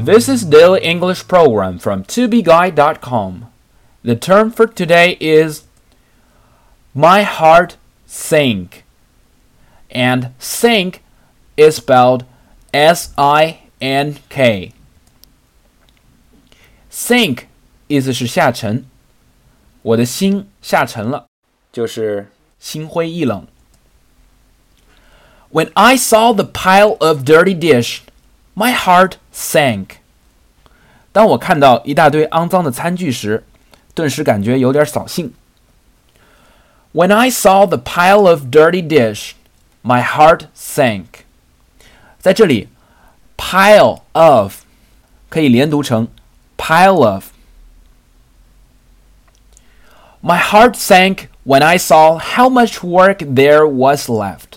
This is Daily English Program from tobeguide.com. The term for today is My heart sank. And sink is spelled S I N K. Sink 意思是下沉，我的心下沉了，就是心灰意冷。When I saw the pile of dirty dish, my heart sank. 当我看到一大堆肮脏的餐具时，顿时感觉有点扫兴。When I saw the pile of dirty dish, my heart sank. 在这里，pile of 可以连读成 pile of。My heart sank when I saw how much work there was left.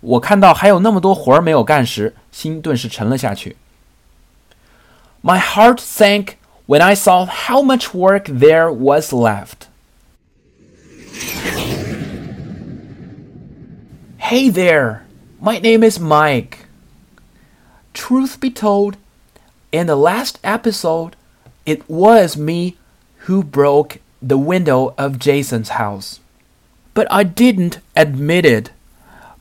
我看到还有那么多活儿没有干时，心顿时沉了下去。My heart sank when I saw how much work there was left. Hey there, my name is Mike. Truth be told, in the last episode, it was me who broke the window of Jason's house. But I didn't admit it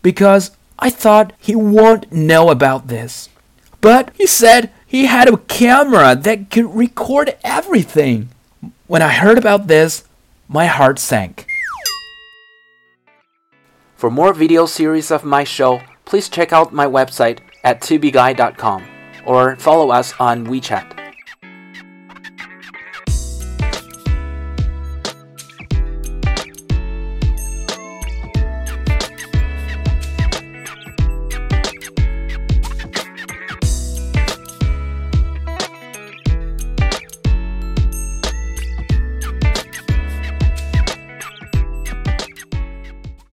because I thought he won't know about this. But he said he had a camera that could record everything. When I heard about this, my heart sank. For more video series of my show, please check out my website at tubeguy.com or follow us on WeChat.